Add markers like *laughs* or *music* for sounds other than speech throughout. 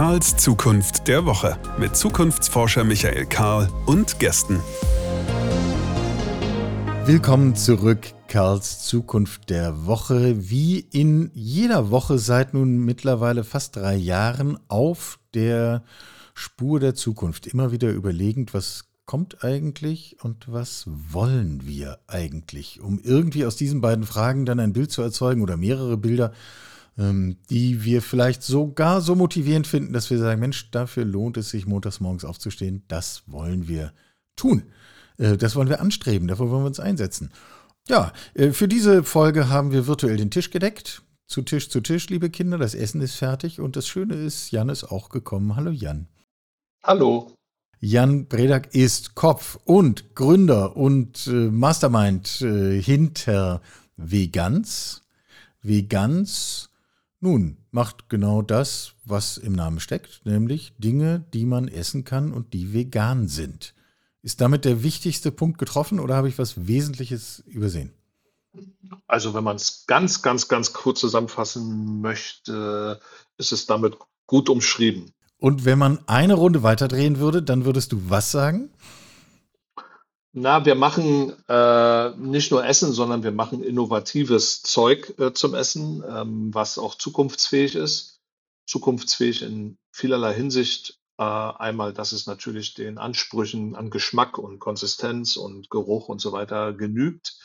Karls Zukunft der Woche mit Zukunftsforscher Michael Karl und Gästen. Willkommen zurück, Karls Zukunft der Woche. Wie in jeder Woche seit nun mittlerweile fast drei Jahren auf der Spur der Zukunft. Immer wieder überlegend, was kommt eigentlich und was wollen wir eigentlich? Um irgendwie aus diesen beiden Fragen dann ein Bild zu erzeugen oder mehrere Bilder, die wir vielleicht sogar so motivierend finden, dass wir sagen, Mensch, dafür lohnt es sich, montags morgens aufzustehen. Das wollen wir tun. Äh, das wollen wir anstreben, dafür wollen wir uns einsetzen. Ja, äh, für diese Folge haben wir virtuell den Tisch gedeckt. Zu Tisch zu Tisch, liebe Kinder, das Essen ist fertig und das Schöne ist, Jan ist auch gekommen. Hallo Jan. Hallo. Jan Bredak ist Kopf und Gründer und äh, Mastermind hinter Vegans. Vegans, nun, macht genau das, was im Namen steckt, nämlich Dinge, die man essen kann und die vegan sind. Ist damit der wichtigste Punkt getroffen oder habe ich was Wesentliches übersehen? Also wenn man es ganz, ganz, ganz kurz zusammenfassen möchte, ist es damit gut umschrieben. Und wenn man eine Runde weiterdrehen würde, dann würdest du was sagen? Na, wir machen äh, nicht nur Essen, sondern wir machen innovatives Zeug äh, zum Essen, ähm, was auch zukunftsfähig ist. Zukunftsfähig in vielerlei Hinsicht. Äh, einmal, dass es natürlich den Ansprüchen an Geschmack und Konsistenz und Geruch und so weiter genügt.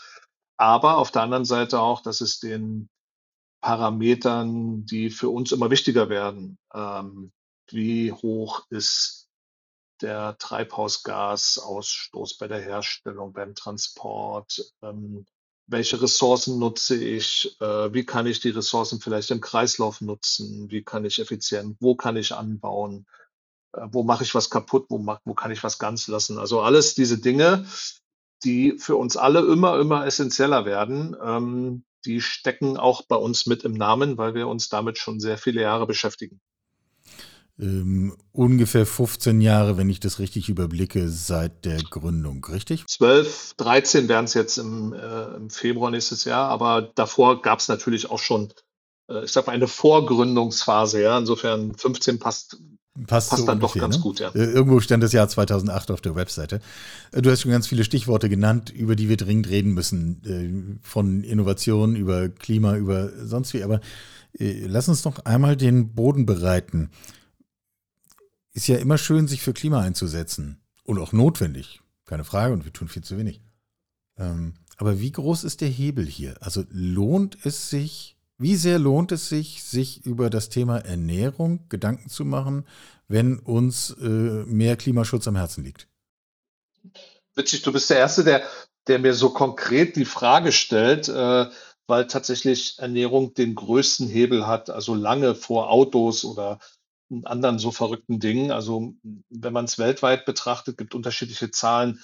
Aber auf der anderen Seite auch, dass es den Parametern, die für uns immer wichtiger werden, ähm, wie hoch ist der Treibhausgasausstoß bei der Herstellung, beim Transport, ähm, welche Ressourcen nutze ich, äh, wie kann ich die Ressourcen vielleicht im Kreislauf nutzen, wie kann ich effizient, wo kann ich anbauen, äh, wo mache ich was kaputt, wo, mach, wo kann ich was ganz lassen. Also alles diese Dinge, die für uns alle immer, immer essentieller werden, ähm, die stecken auch bei uns mit im Namen, weil wir uns damit schon sehr viele Jahre beschäftigen ähm, ungefähr 15 Jahre, wenn ich das richtig überblicke, seit der Gründung, richtig? 12, 13 wären es jetzt im, äh, im, Februar nächstes Jahr, aber davor gab es natürlich auch schon, äh, ich sag mal, eine Vorgründungsphase, ja. Insofern 15 passt. Passt, passt so dann ungefähr, doch ganz ne? gut, ja. Äh, irgendwo stand das Jahr 2008 auf der Webseite. Äh, du hast schon ganz viele Stichworte genannt, über die wir dringend reden müssen. Äh, von Innovation über Klima, über sonst wie. Aber lass uns doch einmal den Boden bereiten ist ja immer schön, sich für Klima einzusetzen. Und auch notwendig, keine Frage, und wir tun viel zu wenig. Ähm, aber wie groß ist der Hebel hier? Also lohnt es sich, wie sehr lohnt es sich, sich über das Thema Ernährung Gedanken zu machen, wenn uns äh, mehr Klimaschutz am Herzen liegt? Witzig, du bist der Erste, der, der mir so konkret die Frage stellt, äh, weil tatsächlich Ernährung den größten Hebel hat, also lange vor Autos oder anderen so verrückten Dingen. Also wenn man es weltweit betrachtet, gibt unterschiedliche Zahlen,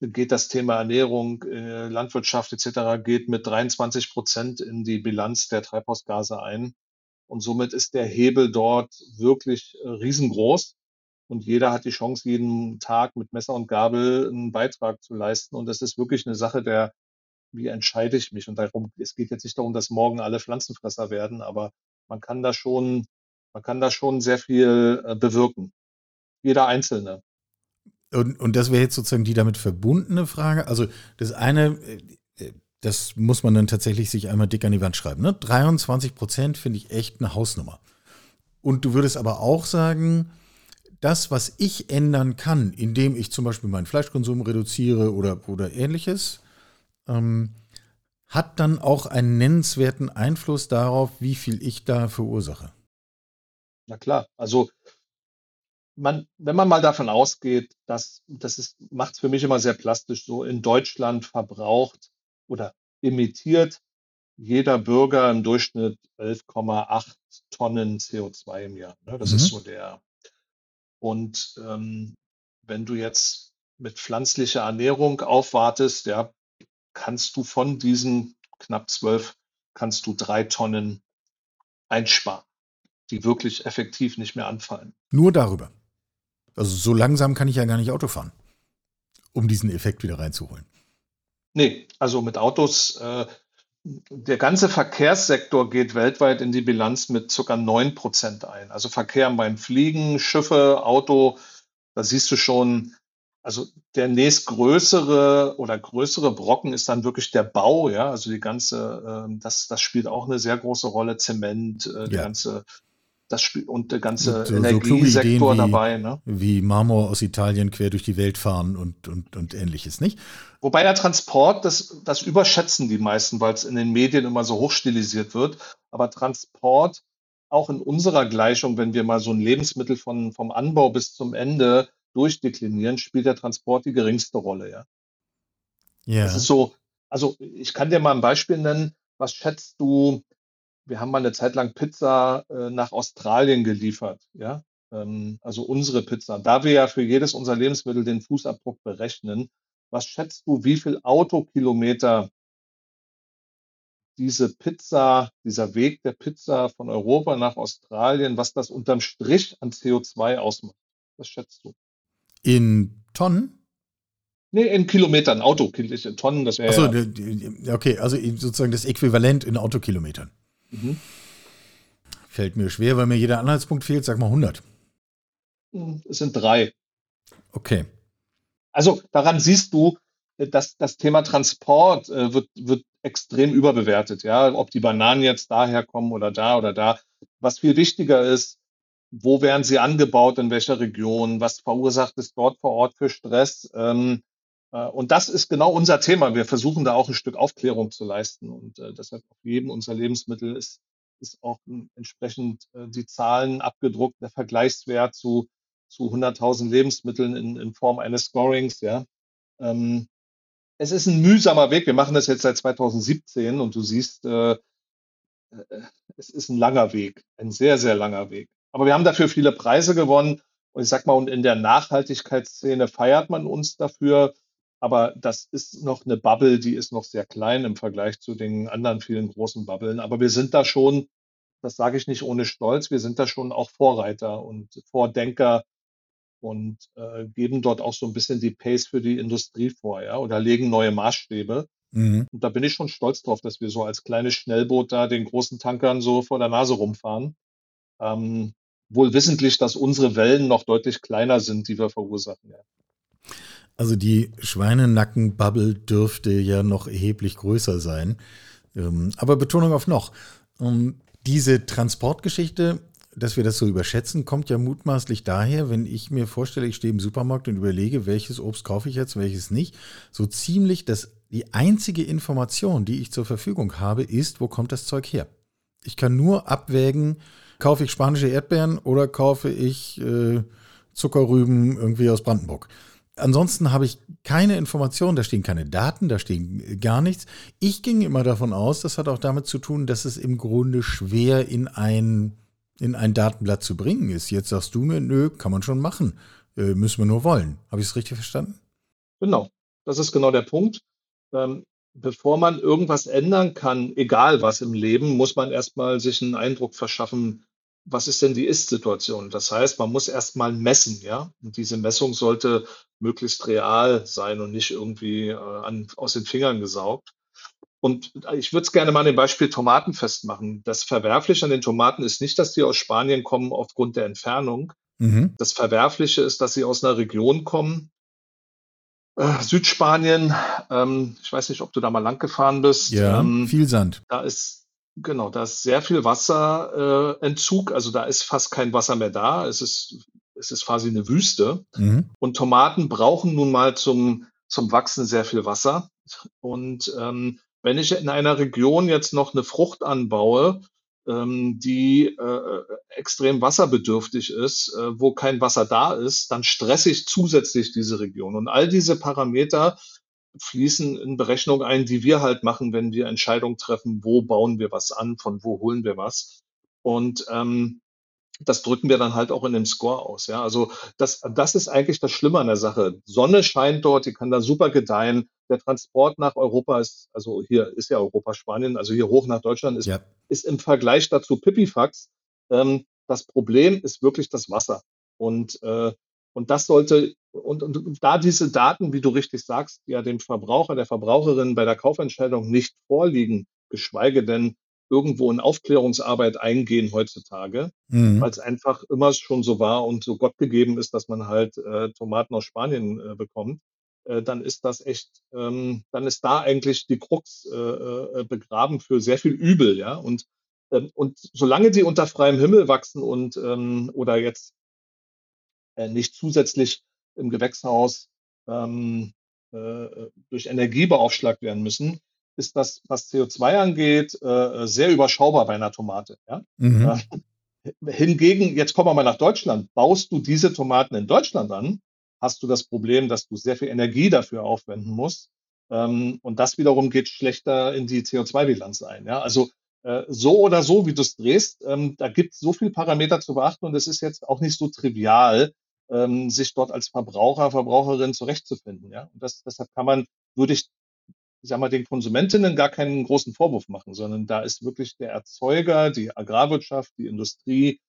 geht das Thema Ernährung, äh, Landwirtschaft etc. geht mit 23 Prozent in die Bilanz der Treibhausgase ein. Und somit ist der Hebel dort wirklich äh, riesengroß. Und jeder hat die Chance, jeden Tag mit Messer und Gabel einen Beitrag zu leisten. Und das ist wirklich eine Sache der, wie entscheide ich mich? Und darum, es geht jetzt nicht darum, dass morgen alle Pflanzenfresser werden, aber man kann da schon man kann da schon sehr viel äh, bewirken. Jeder Einzelne. Und, und das wäre jetzt sozusagen die damit verbundene Frage. Also das eine, äh, das muss man dann tatsächlich sich einmal dick an die Wand schreiben. Ne? 23 Prozent finde ich echt eine Hausnummer. Und du würdest aber auch sagen, das, was ich ändern kann, indem ich zum Beispiel meinen Fleischkonsum reduziere oder, oder ähnliches, ähm, hat dann auch einen nennenswerten Einfluss darauf, wie viel ich da verursache. Na klar, also man, wenn man mal davon ausgeht, dass das ist, macht es für mich immer sehr plastisch, so in Deutschland verbraucht oder emittiert jeder Bürger im Durchschnitt 11,8 Tonnen CO2 im Jahr. Ne? Das mhm. ist so der. Und ähm, wenn du jetzt mit pflanzlicher Ernährung aufwartest, ja, kannst du von diesen knapp zwölf, kannst du drei Tonnen einsparen die wirklich effektiv nicht mehr anfallen. Nur darüber. Also so langsam kann ich ja gar nicht Auto fahren, um diesen Effekt wieder reinzuholen. Nee, also mit Autos, äh, der ganze Verkehrssektor geht weltweit in die Bilanz mit ca. 9 Prozent ein. Also Verkehr beim Fliegen, Schiffe, Auto, da siehst du schon, also der nächstgrößere oder größere Brocken ist dann wirklich der Bau, ja, also die ganze, äh, das, das spielt auch eine sehr große Rolle, Zement, äh, die Ja. ganze, das spielt und der ganze Und so- so Energiesektor wie- dabei, ne? Wie Marmor aus Italien quer durch die Welt fahren und, und, und ähnliches, nicht? Wobei der Transport, das, das überschätzen die meisten, weil es in den Medien immer so hochstilisiert wird. Aber Transport, auch in unserer Gleichung, wenn wir mal so ein Lebensmittel von, vom Anbau bis zum Ende durchdeklinieren, spielt der Transport die geringste Rolle, ja. Ja. Das ist so, also ich kann dir mal ein Beispiel nennen. Was schätzt du? Wir haben mal eine Zeit lang Pizza äh, nach Australien geliefert, ja. Ähm, also unsere Pizza. Da wir ja für jedes unserer Lebensmittel den Fußabdruck berechnen, was schätzt du, wie viel Autokilometer diese Pizza, dieser Weg der Pizza von Europa nach Australien, was das unterm Strich an CO2 ausmacht? Was schätzt du? In Tonnen? Nee, in Kilometern, Auto, in Tonnen, das wäre Achso, ja. okay, also sozusagen das Äquivalent in Autokilometern. Mhm. Fällt mir schwer, weil mir jeder Anhaltspunkt fehlt. Sag mal 100. Hm, Es sind drei. Okay. Also daran siehst du, äh, dass das Thema Transport äh, wird, wird extrem überbewertet. Ja, ob die Bananen jetzt daher kommen oder da oder da. Was viel wichtiger ist, wo werden sie angebaut, in welcher Region, was verursacht es dort vor Ort für Stress. Ähm, äh, und das ist genau unser Thema. Wir versuchen da auch ein Stück Aufklärung zu leisten. Und äh, deshalb auf jedem unserer Lebensmittel ist, ist auch entsprechend äh, die Zahlen abgedruckt, der Vergleichswert zu, zu 100.000 Lebensmitteln in, in Form eines Scorings. Ja. Ähm, es ist ein mühsamer Weg. Wir machen das jetzt seit 2017 und du siehst, äh, äh, es ist ein langer Weg, ein sehr, sehr langer Weg. Aber wir haben dafür viele Preise gewonnen. Und ich sag mal, und in der Nachhaltigkeitsszene feiert man uns dafür. Aber das ist noch eine Bubble, die ist noch sehr klein im Vergleich zu den anderen vielen großen Bubblen. Aber wir sind da schon, das sage ich nicht ohne Stolz, wir sind da schon auch Vorreiter und Vordenker und äh, geben dort auch so ein bisschen die Pace für die Industrie vor, ja, oder legen neue Maßstäbe. Mhm. Und da bin ich schon stolz drauf, dass wir so als kleines Schnellboot da den großen Tankern so vor der Nase rumfahren. Ähm, wohl wissentlich, dass unsere Wellen noch deutlich kleiner sind, die wir verursachen. Ja. Also die Schweinenackenbubble dürfte ja noch erheblich größer sein. Ähm, aber Betonung auf noch. Ähm, diese Transportgeschichte, dass wir das so überschätzen, kommt ja mutmaßlich daher, wenn ich mir vorstelle, ich stehe im Supermarkt und überlege, welches Obst kaufe ich jetzt, welches nicht. So ziemlich, dass die einzige Information, die ich zur Verfügung habe, ist, wo kommt das Zeug her? Ich kann nur abwägen, kaufe ich spanische Erdbeeren oder kaufe ich äh, Zuckerrüben irgendwie aus Brandenburg. Ansonsten habe ich keine Informationen, da stehen keine Daten, da stehen gar nichts. Ich ging immer davon aus, das hat auch damit zu tun, dass es im Grunde schwer in ein, in ein Datenblatt zu bringen ist. Jetzt sagst du mir, nö, kann man schon machen, äh, müssen wir nur wollen. Habe ich es richtig verstanden? Genau, das ist genau der Punkt. Ähm, bevor man irgendwas ändern kann, egal was im Leben, muss man erstmal sich einen Eindruck verschaffen, was ist denn die Ist-Situation? Das heißt, man muss erstmal messen, ja. Und diese Messung sollte möglichst real sein und nicht irgendwie äh, an, aus den Fingern gesaugt. Und ich würde es gerne mal an dem Beispiel Tomaten festmachen. Das Verwerfliche an den Tomaten ist nicht, dass die aus Spanien kommen aufgrund der Entfernung. Mhm. Das Verwerfliche ist, dass sie aus einer Region kommen, äh, Südspanien. Ähm, ich weiß nicht, ob du da mal lang gefahren bist. Ja, Ähm, viel Sand. da ist, genau, da ist sehr viel Wasserentzug. Äh, Entzug. also da ist fast kein Wasser mehr da. Es ist, es ist quasi eine Wüste. Mhm. Und Tomaten brauchen nun mal zum, zum Wachsen sehr viel Wasser. Und ähm, wenn ich in einer Region jetzt noch eine Frucht anbaue, ähm, die äh, extrem wasserbedürftig ist, äh, wo kein Wasser da ist, dann stresse ich zusätzlich diese Region. Und all diese Parameter fließen in Berechnung ein, die wir halt machen, wenn wir Entscheidungen treffen, wo bauen wir was an, von wo holen wir was. Und ähm, das drücken wir dann halt auch in dem Score aus. Ja, also das, das ist eigentlich das Schlimme an der Sache. Sonne scheint dort, die kann da super gedeihen. Der Transport nach Europa ist, also hier ist ja Europa, Spanien, also hier hoch nach Deutschland ist, Ja. ist im Vergleich dazu Pipifax. Ähm, das Problem ist wirklich das Wasser. Und, äh, und das sollte, und, und da diese Daten, wie du richtig sagst, ja dem Verbraucher, der Verbraucherin bei der Kaufentscheidung nicht vorliegen, geschweige denn irgendwo in Aufklärungsarbeit eingehen heutzutage, Mhm. weil es einfach immer schon so war und so Gott gegeben ist, dass man halt äh, Tomaten aus Spanien äh, bekommt, äh, dann ist das echt, ähm, dann ist da eigentlich die Krux äh, äh, begraben für sehr viel Übel, ja. Und, ähm, und solange die unter freiem Himmel wachsen und ähm, oder jetzt nicht zusätzlich im Gewächshaus ähm, äh, äh, durch Energie beaufschlagt werden müssen, ist das, was CO2 angeht, äh, sehr überschaubar bei einer Tomate. Ja? Mhm. Äh, hingegen, jetzt kommen wir mal nach Deutschland. Baust du diese Tomaten in Deutschland an, hast du das Problem, dass du sehr viel Energie dafür aufwenden musst. Ähm, und das wiederum geht schlechter in die CO2-Bilanz ein. Ja? Also äh, so oder so, wie du es drehst, ähm, da gibt es so viele Parameter zu beachten und es ist jetzt auch nicht so trivial, ähm, sich dort als Verbraucher, Verbraucherin zurechtzufinden. Ja? Und das, deshalb kann man, würde ich, ich sag mal, den Konsumentinnen gar keinen großen Vorwurf machen, sondern da ist wirklich der Erzeuger, die Agrarwirtschaft, die Industrie,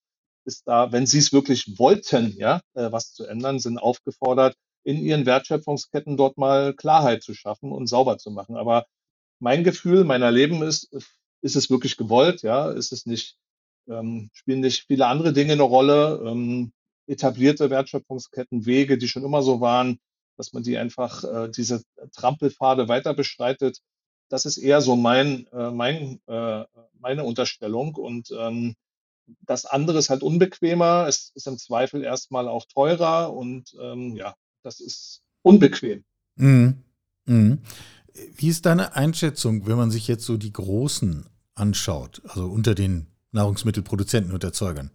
ist da, wenn sie es wirklich wollten, ja, äh, was zu ändern, sind aufgefordert, in ihren Wertschöpfungsketten dort mal Klarheit zu schaffen und sauber zu machen. Aber mein Gefühl, mein Erleben ist, ist es wirklich gewollt, ja, ist es nicht, ähm, spielen nicht viele andere Dinge eine Rolle, ähm, etablierte Wertschöpfungsketten, Wege, die schon immer so waren, dass man die einfach, äh, diese Trampelpfade weiter beschreitet. Das ist eher so mein, äh, mein, äh, meine Unterstellung und ähm, das andere ist halt unbequemer, es ist im Zweifel erstmal auch teurer und ähm, ja, das ist unbequem. Mhm. Mhm. Wie ist deine Einschätzung, wenn man sich jetzt so die Großen anschaut, also unter den Nahrungsmittelproduzenten und Erzeugern?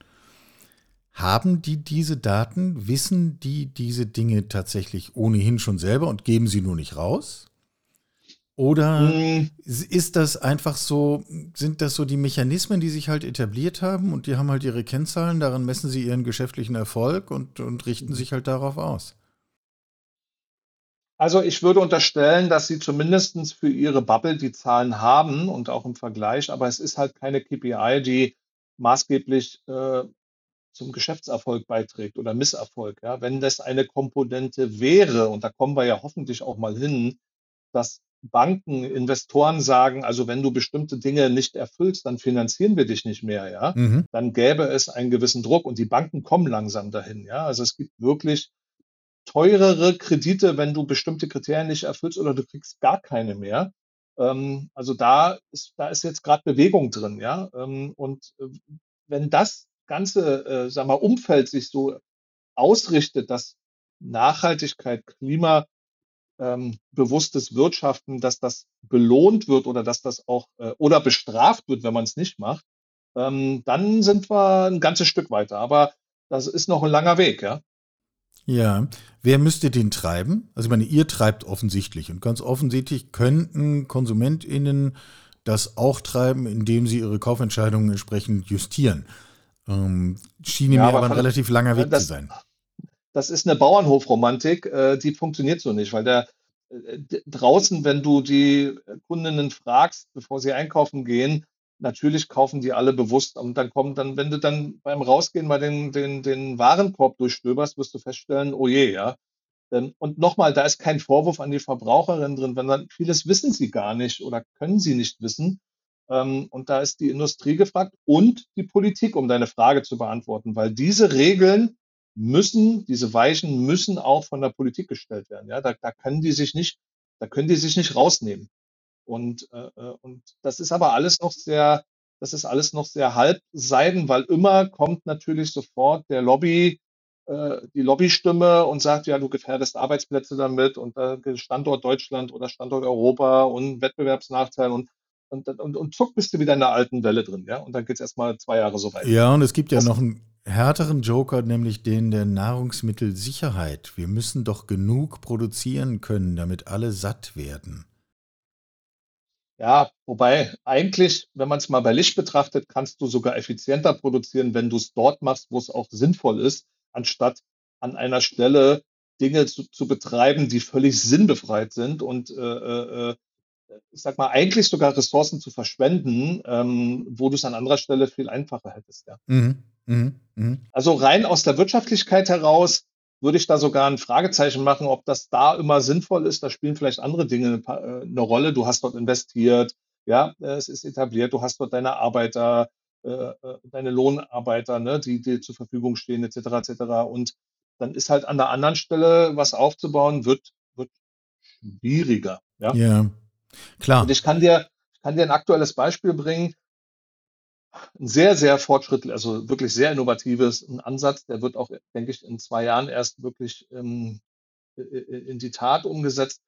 Haben die diese Daten? Wissen die diese Dinge tatsächlich ohnehin schon selber und geben sie nur nicht raus? Oder Mm, ist das einfach so, sind das so die Mechanismen, die sich halt etabliert haben und die haben halt ihre Kennzahlen, daran messen sie ihren geschäftlichen Erfolg und, und richten sich halt darauf aus? Also ich würde unterstellen, dass sie zumindestens für ihre Bubble die Zahlen haben und auch im Vergleich, aber es ist halt keine KPI, die maßgeblich äh, zum Geschäftserfolg beiträgt oder Misserfolg. Ja? Wenn das eine Komponente wäre, und da kommen wir ja hoffentlich auch mal hin, dass Banken, Investoren sagen, also wenn du bestimmte Dinge nicht erfüllst, dann finanzieren wir dich nicht mehr, ja, Mhm. dann gäbe es einen gewissen Druck und die Banken kommen langsam dahin, ja. Also es gibt wirklich teurere Kredite, wenn du bestimmte Kriterien nicht erfüllst oder du kriegst gar keine mehr. Ähm, also da ist, da ist jetzt gerade Bewegung drin, ja. Ähm, und äh, wenn das ganze, äh, sag mal, Umfeld sich so ausrichtet, dass Nachhaltigkeit, Klima ähm, Wirtschaften, dass das belohnt wird oder dass das auch äh, oder bestraft wird, wenn man es nicht macht, ähm, dann sind wir ein ganzes Stück weiter. Aber das ist noch ein langer Weg, ja. Ja, wer müsste den treiben? Also ich meine, ihr treibt offensichtlich und ganz offensichtlich könnten KonsumentInnen das auch treiben, indem sie ihre Kaufentscheidungen entsprechend justieren. Ähm, schien Ja, mir aber aber ein relativ langer Weg das- zu sein. das ist eine Bauernhofromantik, äh, die funktioniert so nicht, weil der äh, draußen, wenn du die Kundinnen fragst, bevor sie einkaufen gehen, natürlich kaufen die alle bewusst und dann kommt dann, wenn du dann beim Rausgehen mal den, den, den Warenkorb durchstöberst, wirst du feststellen, oh je, ja. Ähm, Und nochmal, da ist kein Vorwurf an die Verbraucherin drin, wenn dann vieles wissen sie gar nicht oder können sie nicht wissen. Ähm, Und da ist die Industrie gefragt und die Politik, um deine Frage zu beantworten, weil diese Regeln müssen, diese Weichen müssen auch von der Politik gestellt werden. Ja, da, da können die sich nicht, da können die sich nicht rausnehmen. Und, äh, äh, und das ist aber alles noch sehr, das ist alles noch sehr halbseiden, weil immer kommt natürlich sofort der Lobby, äh, die Lobbystimme und sagt, ja, du gefährdest Arbeitsplätze damit und äh, Standort Deutschland oder Standort Europa und Wettbewerbsnachteil und und, und, und zuck bist du wieder in der alten Welle drin, ja. Und dann geht's erstmal zwei Jahre so weiter. Ja, und es gibt ja Das- noch einen härteren Joker, nämlich den der Nahrungsmittelsicherheit. Wir müssen doch genug produzieren können, damit alle satt werden. Ja, wobei eigentlich, wenn man es mal bei Licht betrachtet, kannst du sogar effizienter produzieren, wenn du es dort machst, wo es auch sinnvoll ist, anstatt an einer Stelle Dinge zu, zu betreiben, die völlig sinnbefreit sind und äh, äh, äh, ich sag mal, eigentlich sogar Ressourcen zu verschwenden, ähm, wo du es an anderer Stelle viel einfacher hättest. Ja. Mhm. Mhm. Mhm. Also rein aus der Wirtschaftlichkeit heraus würde ich da sogar ein Fragezeichen machen, ob das da immer sinnvoll ist. Da spielen vielleicht andere Dinge äh, eine Rolle. Du hast dort investiert, Ja, äh, es ist etabliert, du hast dort deine Arbeiter, äh, deine Lohnarbeiter, ne, die dir zur Verfügung stehen, etc., etc. Und dann ist halt an der anderen Stelle was aufzubauen, wird, wird schwieriger. Ja, Ja, klar. und ich kann dir, ich kann dir ein aktuelles Beispiel bringen. Ein sehr, sehr fortschrittlich, also wirklich sehr innovatives ein Ansatz. Der wird auch, denke ich, in zwei Jahren erst wirklich ähm, in die Tat umgesetzt.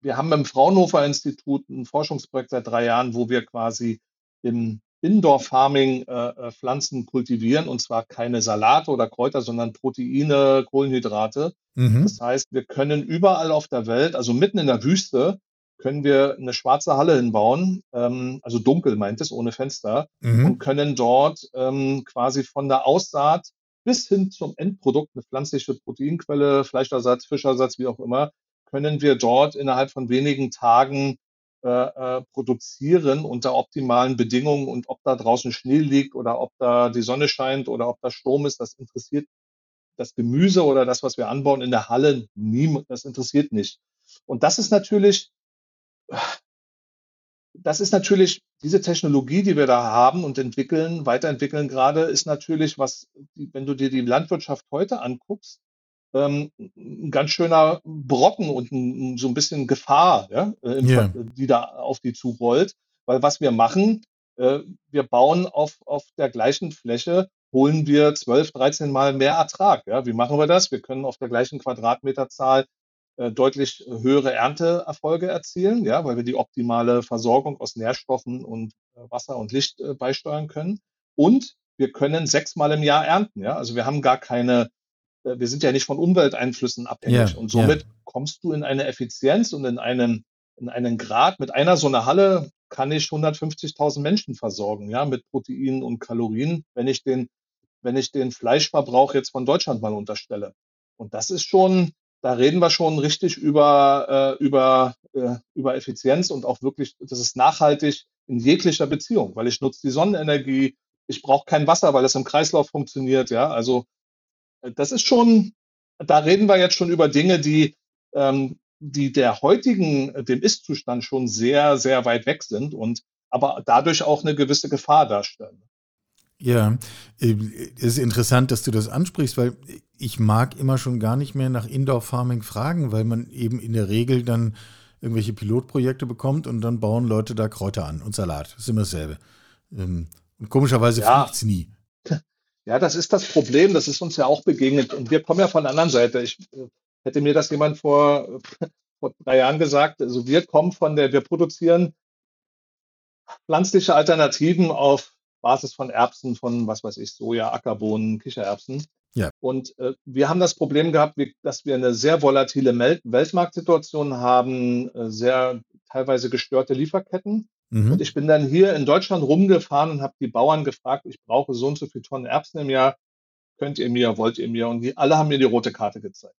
Wir haben beim Fraunhofer Institut ein Forschungsprojekt seit drei Jahren, wo wir quasi im Indoor Farming äh, äh, Pflanzen kultivieren und zwar keine Salate oder Kräuter, sondern Proteine, Kohlenhydrate. Mhm. Das heißt, wir können überall auf der Welt, also mitten in der Wüste, können wir eine schwarze Halle hinbauen, ähm, also dunkel meint es, ohne Fenster, Mhm. und können dort ähm, quasi von der Aussaat bis hin zum Endprodukt, eine pflanzliche Proteinquelle, Fleischersatz, Fischersatz, wie auch immer, können wir dort innerhalb von wenigen Tagen äh, äh, produzieren unter optimalen Bedingungen und ob da draußen Schnee liegt oder ob da die Sonne scheint oder ob da Sturm ist, das interessiert das Gemüse oder das, was wir anbauen in der Halle, nie, das interessiert nicht. Und das ist natürlich, das ist natürlich diese Technologie, die wir da haben und entwickeln, weiterentwickeln gerade, ist natürlich was, wenn du dir die Landwirtschaft heute anguckst, ähm, ein ganz schöner Brocken und ein, so ein bisschen Gefahr, ja, äh, Ja. Ver- die da auf die zurollt. Weil was wir machen, äh, wir bauen auf, auf der gleichen Fläche, holen wir 12, 13 Mal mehr Ertrag. Ja. Wie machen wir das? Wir können auf der gleichen Quadratmeterzahl äh, deutlich höhere Ernteerfolge erzielen, ja, weil wir die optimale Versorgung aus Nährstoffen und äh, Wasser und Licht äh, beisteuern können. Und wir können sechsmal im Jahr ernten. Ja. Also wir haben gar keine äh, wir sind ja nicht von Umwelteinflüssen abhängig. Ja, und ja. somit kommst du in eine Effizienz und in einen, in einen Grad. Mit einer so einer Halle kann ich 150.000 Menschen versorgen, ja, mit Proteinen und Kalorien, wenn ich den, wenn ich den Fleischverbrauch jetzt von Deutschland mal unterstelle. Und das ist schon, da reden wir schon richtig über, äh, über, äh, über Effizienz und auch wirklich, das ist nachhaltig in jeglicher Beziehung, weil ich nutze die Sonnenenergie, ich brauche kein Wasser, weil es im Kreislauf funktioniert, ja, also das ist schon, da reden wir jetzt schon über Dinge, die, ähm, die der heutigen, dem Ist-Zustand schon sehr, sehr weit weg sind und aber dadurch auch eine gewisse Gefahr darstellen. Ja, äh, es ist interessant, dass du das ansprichst, weil ich mag immer schon gar nicht mehr nach Indoor Farming fragen, weil man eben in der Regel dann irgendwelche Pilotprojekte bekommt und dann bauen Leute da Kräuter an und Salat. Das ist immer dasselbe. Ähm, Und komischerweise Ja. fliegt es nie. Ja, das ist das Problem, das ist uns ja auch begegnet und wir kommen ja von der anderen Seite. Ich äh, hätte mir das jemand vor, *laughs* vor drei Jahren gesagt. Also wir kommen von der, wir produzieren pflanzliche Alternativen auf Basis von Erbsen, von was weiß ich, Soja, Ackerbohnen, Kichererbsen. Ja. Und äh, wir haben das Problem gehabt, wie, dass wir eine sehr volatile Mel Weltmarktsituation haben, äh, sehr teilweise gestörte Lieferketten. Mhm. Und ich bin dann hier in Deutschland rumgefahren und habe die Bauern gefragt, ich brauche so und so viele Tonnen Erbsen im Jahr, könnt ihr mir, wollt ihr mir? Und die alle haben mir die rote Karte gezeigt.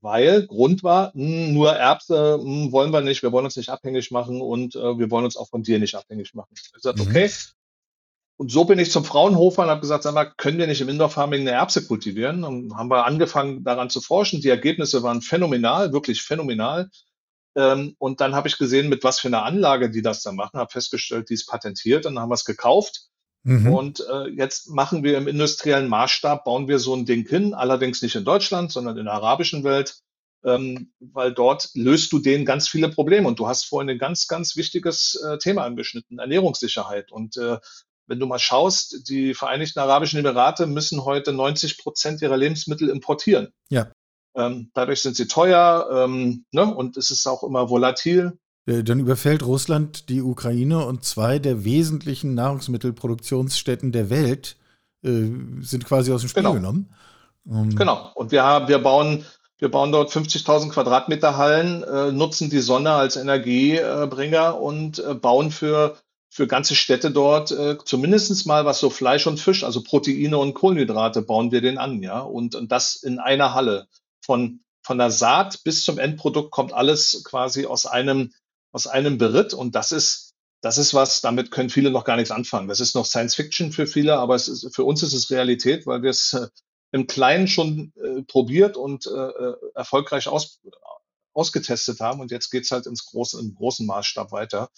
Weil Grund war, mh, nur Erbse mh, wollen wir nicht, wir wollen uns nicht abhängig machen und äh, wir wollen uns auch von dir nicht abhängig machen. Ich habe gesagt, Mhm. okay. Und so bin ich zum Fraunhofer und habe gesagt, sag mal, können wir nicht im Indoor Farming eine Erbse kultivieren? Und haben wir angefangen daran zu forschen. Die Ergebnisse waren phänomenal, wirklich phänomenal. Ähm, und dann habe ich gesehen, mit was für einer Anlage die das da machen, habe festgestellt, die ist patentiert, dann haben wir es gekauft. Mhm. Und äh, jetzt machen wir im industriellen Maßstab, bauen wir so ein Ding hin, allerdings nicht in Deutschland, sondern in der arabischen Welt, ähm, weil dort löst du denen ganz viele Probleme. Und du hast vorhin ein ganz, ganz wichtiges äh, Thema angeschnitten, Ernährungssicherheit. Und äh, wenn du mal schaust, die Vereinigten Arabischen Emirate müssen heute 90 Prozent ihrer Lebensmittel importieren. Ja. Ähm, dadurch sind sie teuer ähm, ne? und es ist auch immer volatil. Äh, Dann überfällt Russland die Ukraine und zwei der wesentlichen Nahrungsmittelproduktionsstätten der Welt äh, sind quasi aus dem Spiel Genau. genommen. Ähm, Genau. Und wir haben, wir bauen, wir bauen dort 50.000 Quadratmeter Hallen, äh, nutzen die Sonne als Energiebringer und äh, bauen für, für ganze Städte dort äh, zumindest mal was so Fleisch und Fisch, also Proteine und Kohlenhydrate bauen wir den an, ja. Und, und das in einer Halle. Von, von der Saat bis zum Endprodukt kommt alles quasi aus einem, aus einem Beritt. Und das ist, das ist was, damit können viele noch gar nichts anfangen. Das ist noch Science Fiction für viele, aber es ist, für uns ist es Realität, weil wir es äh, im Kleinen schon äh, probiert und äh, äh, erfolgreich aus, ausgetestet haben. Und jetzt geht's halt ins große, im großen Maßstab weiter.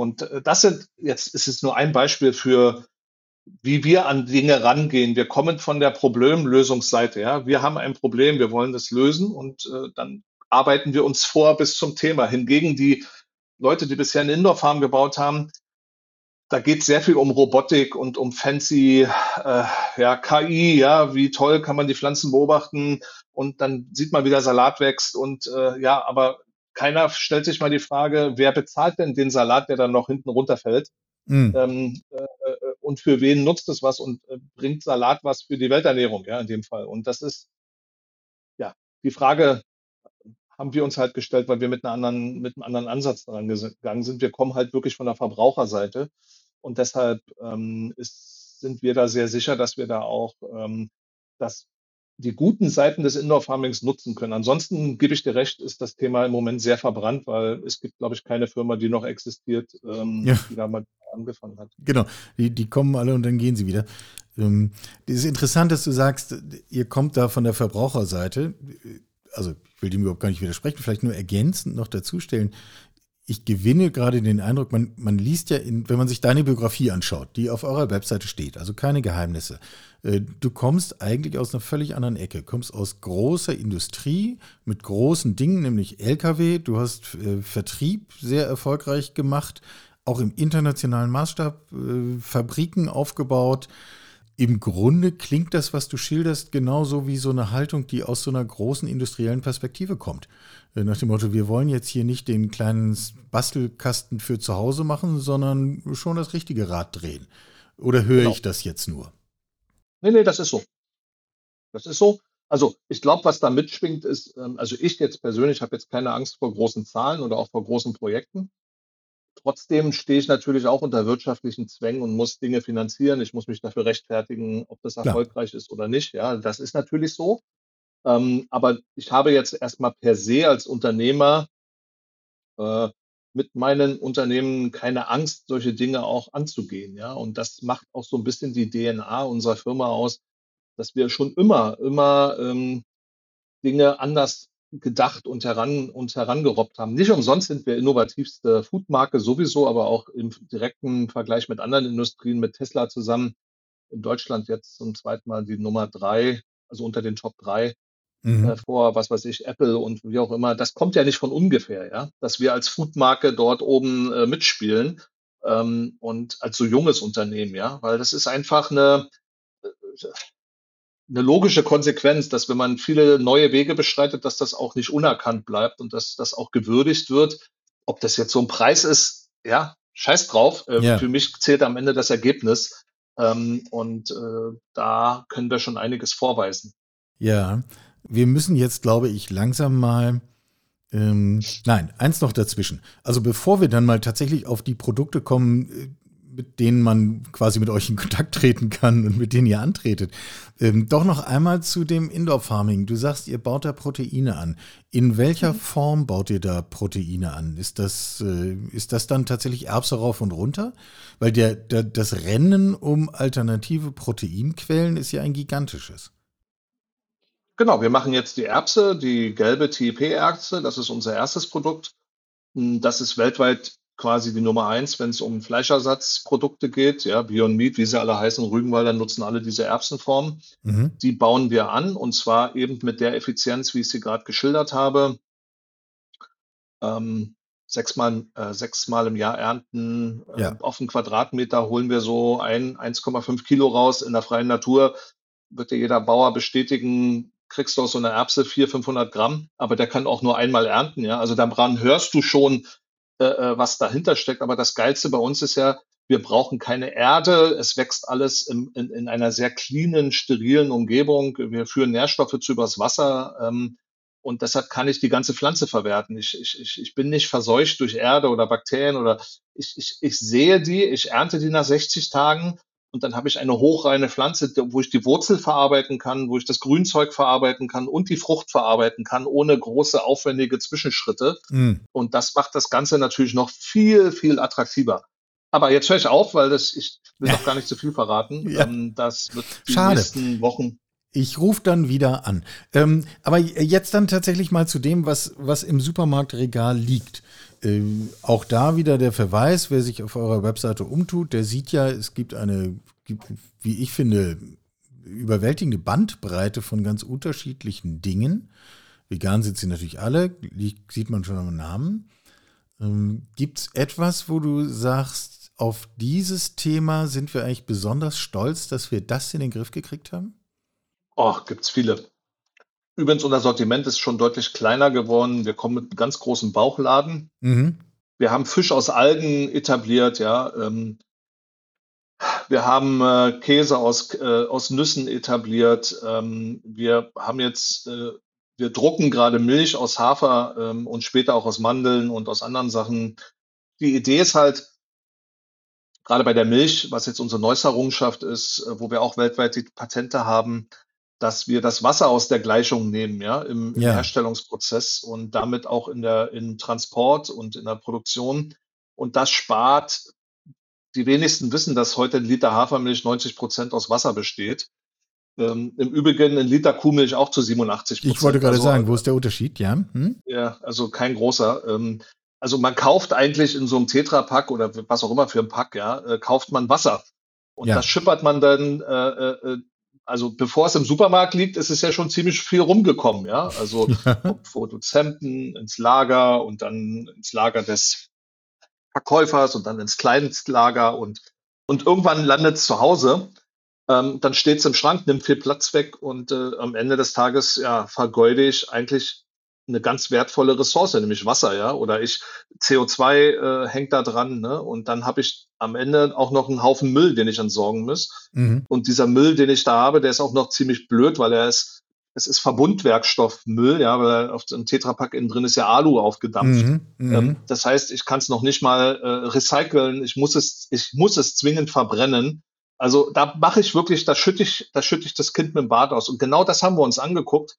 Und äh, das sind, jetzt ist es nur ein Beispiel für, wie wir an Dinge rangehen. Wir kommen von der Problemlösungsseite. Ja, wir haben ein Problem, wir wollen das lösen und äh, dann arbeiten wir uns vor bis zum Thema. Hingegen die Leute, die bisher eine Indoor-Farm gebaut haben, da geht sehr viel um Robotik und um fancy äh, ja, KI, ja, wie toll kann man die Pflanzen beobachten und dann sieht man, wie der Salat wächst und äh, ja, aber keiner stellt sich mal die Frage, wer bezahlt denn den Salat, der dann noch hinten runterfällt? Mm. Ähm, äh, und für wen nutzt es was und äh, bringt Salat was für die Welternährung, ja, in dem Fall. Und das ist ja die Frage, haben wir uns halt gestellt, weil wir mit, einer anderen, mit einem anderen Ansatz daran gegangen sind. Wir kommen halt wirklich von der Verbraucherseite und deshalb ähm, ist, sind wir da sehr sicher, dass wir da auch ähm, das, die guten Seiten des Indoor Farmings nutzen können. Ansonsten gebe ich dir recht, ist das Thema im Moment sehr verbrannt, weil es gibt, glaube ich, keine Firma, die noch existiert, ähm, ja. die da mal angefangen hat. Genau, die, die kommen alle und dann gehen sie wieder. Ähm, das ist interessant, dass du sagst, ihr kommt da von der Verbraucherseite. Also ich will dem überhaupt gar nicht widersprechen, vielleicht nur ergänzend noch dazustellen ich gewinne gerade den Eindruck, man, man liest ja, in, wenn man sich deine Biografie anschaut, die auf eurer Webseite steht, also keine Geheimnisse. Äh, du kommst eigentlich aus einer völlig anderen Ecke, kommst aus großer Industrie mit großen Dingen, nämlich Lkw. Du hast äh, Vertrieb sehr erfolgreich gemacht, auch im internationalen Maßstab äh, Fabriken aufgebaut. Im Grunde klingt das, was du schilderst, genauso wie so eine Haltung, die aus so einer großen industriellen Perspektive kommt. Äh, nach dem Motto, wir wollen jetzt hier nicht den kleinen Bastelkasten für zu Hause machen, sondern schon das richtige Rad drehen. Oder höre genau. ich das jetzt nur? Nee, nee, das ist so. Das ist so. Also ich glaube, was da mitschwingt, ist, ähm, also ich jetzt persönlich habe jetzt keine Angst vor großen Zahlen oder auch vor großen Projekten. Trotzdem stehe ich natürlich auch unter wirtschaftlichen Zwängen und muss Dinge finanzieren. Ich muss mich dafür rechtfertigen, ob das erfolgreich ja. ist oder nicht. Ja, das ist natürlich so. Ähm, aber ich habe jetzt erstmal per se als Unternehmer äh, mit meinen Unternehmen keine Angst, solche Dinge auch anzugehen. Ja, und das macht auch so ein bisschen die DNA unserer Firma aus, dass wir schon immer, immer ähm, Dinge anders gedacht und heran uns herangerobbt haben. Nicht umsonst sind wir innovativste Foodmarke sowieso, aber auch im direkten Vergleich mit anderen Industrien, mit Tesla zusammen in Deutschland jetzt zum zweiten Mal die Nummer drei, also unter den Top drei mhm. äh, vor, was weiß ich, Apple und wie auch immer. Das kommt ja nicht von ungefähr, ja, dass wir als Foodmarke dort oben äh, mitspielen ähm, und als so junges Unternehmen, ja, weil das ist einfach eine äh, eine logische Konsequenz, dass wenn man viele neue Wege beschreitet, dass das auch nicht unerkannt bleibt und dass das auch gewürdigt wird. Ob das jetzt so ein Preis ist, ja, scheiß drauf. Äh, ja. Für mich zählt am Ende das Ergebnis. Ähm, und äh, da können wir schon einiges vorweisen. Ja, wir müssen jetzt, glaube ich, langsam mal ähm, nein, eins noch dazwischen. Also bevor wir dann mal tatsächlich auf die Produkte kommen, äh, mit denen man quasi mit euch in Kontakt treten kann und mit denen ihr antretet. Ähm, doch noch einmal zu dem Indoor Farming. Du sagst, ihr baut da Proteine an. In welcher mhm. Form baut ihr da Proteine an? Ist das, äh, ist das dann tatsächlich Erbse rauf und runter? Weil der, der, das Rennen um alternative Proteinquellen ist ja ein gigantisches. Genau, wir machen jetzt die Erbse, die gelbe TIP-Erbse. Das ist unser erstes Produkt. Das ist weltweit quasi die Nummer eins, wenn es um Fleischersatzprodukte geht. Ja, Beyond Meat, wie sie alle heißen, Rügenwalder nutzen alle diese Erbsenform. Mhm. Die bauen wir an und zwar eben mit der Effizienz, wie ich sie gerade geschildert habe. Ähm, sechsmal, äh, sechsmal im Jahr ernten. Äh, ja. Auf einen Quadratmeter holen wir so ein, 1,5 Kilo raus. In der freien Natur wird ja jeder Bauer bestätigen, kriegst du aus so einer Erbse 400, 500 Gramm, aber der kann auch nur einmal ernten. Ja, also daran hörst du schon, äh, äh, was dahinter steckt. Aber das Geilste bei uns ist ja, wir brauchen keine Erde. Es wächst alles in, in, in einer sehr cleanen, sterilen Umgebung. Wir führen Nährstoffe zu übers Wasser. Ähm, und deshalb kann ich die ganze Pflanze verwerten. Ich, ich, ich bin nicht verseucht durch Erde oder Bakterien oder ich, ich, ich sehe die, ich ernte die nach 60 Tagen und dann habe ich eine hochreine Pflanze, wo ich die Wurzel verarbeiten kann, wo ich das Grünzeug verarbeiten kann und die Frucht verarbeiten kann, ohne große, aufwendige Zwischenschritte. Mm. Und das macht das Ganze natürlich noch viel, viel attraktiver. Aber jetzt höre ich auf, weil das, ich will ja. doch gar nicht zu viel verraten. *laughs* Ja. Ähm, das wird die Schade. nächsten Wochen ich rufe dann wieder an. Ähm, aber jetzt dann tatsächlich mal zu dem, was, was im Supermarktregal liegt. Äh, auch da wieder der Verweis, wer sich auf eurer Webseite umtut, der sieht ja, es gibt eine, wie ich finde, überwältigende Bandbreite von ganz unterschiedlichen Dingen. Vegan sind sie natürlich alle, sieht man schon am Namen. Ähm, gibt es etwas, wo du sagst, auf dieses Thema sind wir eigentlich besonders stolz, dass wir das in den Griff gekriegt haben? Ach, gibt es viele. Übrigens, unser Sortiment ist schon deutlich kleiner geworden. Wir kommen mit einem ganz großen Bauchladen. Mhm. Wir haben Fisch aus Algen etabliert, ja. Ähm, wir haben äh, Käse aus, äh, aus Nüssen etabliert. Ähm, wir haben jetzt, äh, wir drucken gerade Milch aus Hafer ähm, und später auch aus Mandeln und aus anderen Sachen. Die Idee ist halt, gerade bei der Milch, was jetzt unsere neueste Errungenschaft ist, äh, wo wir auch weltweit die Patente haben, dass wir das Wasser aus der Gleichung nehmen, ja, im, im ja. Herstellungsprozess und damit auch in der, in Transport und in der Produktion. Und das spart, die wenigsten wissen, dass heute ein Liter Hafermilch 90 Prozent aus Wasser besteht. Ähm, Im Übrigen ein Liter Kuhmilch auch zu 87 Prozent. Ich wollte gerade also, sagen, wo ist der Unterschied? Ja, hm? ja also kein großer. Ähm, also man kauft eigentlich in so einem Tetra-Pack oder was auch immer für ein Pack, ja, äh, kauft man Wasser. Und ja. das schippert man dann äh, äh, also bevor es im Supermarkt liegt, ist es ja schon ziemlich viel rumgekommen, ja. Also *laughs* vom Produzenten ins Lager und dann ins Lager des Verkäufers und dann ins Kleinstlager und, und irgendwann landet es zu Hause. Ähm, dann steht es im Schrank, nimmt viel Platz weg und äh, am Ende des Tages ja, vergeude ich eigentlich eine ganz wertvolle Ressource, nämlich Wasser, ja. Oder ich CO2 äh, hängt da dran, ne? Und dann habe ich am Ende auch noch einen Haufen Müll, den ich entsorgen muss. Mhm. Und dieser Müll, den ich da habe, der ist auch noch ziemlich blöd, weil er ist, es ist Verbundwerkstoffmüll, ja, weil auf dem Tetrapack innen drin ist ja Alu aufgedampft. Mhm, mhm. ähm, das heißt, ich kann es noch nicht mal äh, recyceln, ich muss es, ich muss es zwingend verbrennen. Also da mache ich wirklich, da schütte ich, da schütte ich das Kind mit dem Bad aus. Und genau das haben wir uns angeguckt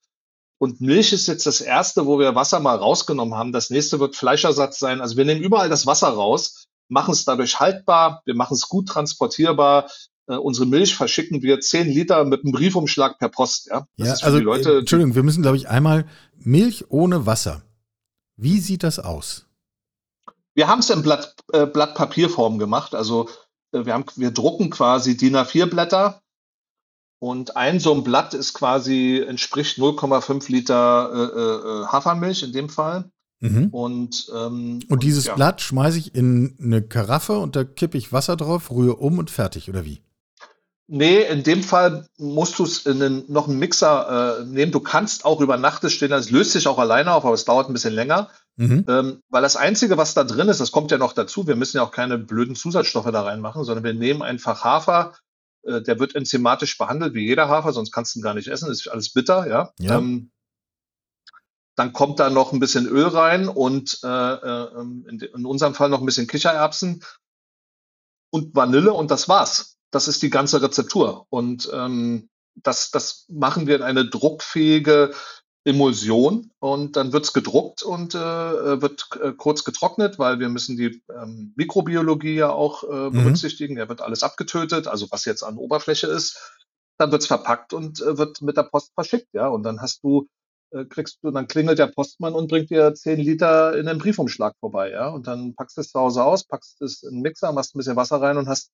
und Milch ist jetzt das erste, wo wir Wasser mal rausgenommen haben. Das nächste wird Fleischersatz sein. Also wir nehmen überall das Wasser raus, machen es dadurch haltbar, wir machen es gut transportierbar. Äh, unsere Milch verschicken wir 10 Liter mit einem Briefumschlag per Post. Ja, das ja also, Leute, Entschuldigung, wir müssen, glaube ich, einmal Milch ohne Wasser. Wie sieht das aus? Wir haben es in Blatt, äh, Blattpapierform gemacht. Also äh, wir, haben, wir drucken quasi DIN A4-Blätter und ein so ein Blatt ist quasi, entspricht 0,5 Liter äh, äh, Hafermilch in dem Fall. Mhm. Und, ähm, und dieses und, ja. Blatt schmeiße ich in eine Karaffe und da kippe ich Wasser drauf, rühre um und fertig, oder wie? Nee, in dem Fall musst du es noch einen Mixer äh, nehmen. Du kannst auch über Nacht stehen, das löst sich auch alleine auf, aber es dauert ein bisschen länger. Mhm. Ähm, weil das Einzige, was da drin ist, das kommt ja noch dazu, wir müssen ja auch keine blöden Zusatzstoffe da reinmachen, sondern wir nehmen einfach Hafer, äh, der wird enzymatisch behandelt wie jeder Hafer, sonst kannst du ihn gar nicht essen, ist alles bitter, ja. ja. Ähm, dann kommt da noch ein bisschen Öl rein und äh, äh, in, in, unserem Fall noch ein bisschen Kichererbsen und Vanille und das war's. Das ist die ganze Rezeptur. Und ähm, das, das machen wir in eine druckfähige Emulsion und dann wird's gedruckt und äh, wird äh, kurz getrocknet, weil wir müssen die ähm, Mikrobiologie ja auch äh, mhm. berücksichtigen. Er wird alles abgetötet, also was jetzt an Oberfläche ist. Dann wird's verpackt und äh, wird mit der Post verschickt, ja. Und dann hast du, äh, kriegst du, dann klingelt der Postmann und bringt dir zehn Liter in den Briefumschlag vorbei, ja. Und dann packst du es zu Hause aus, packst es in den Mixer, machst ein bisschen Wasser rein und hast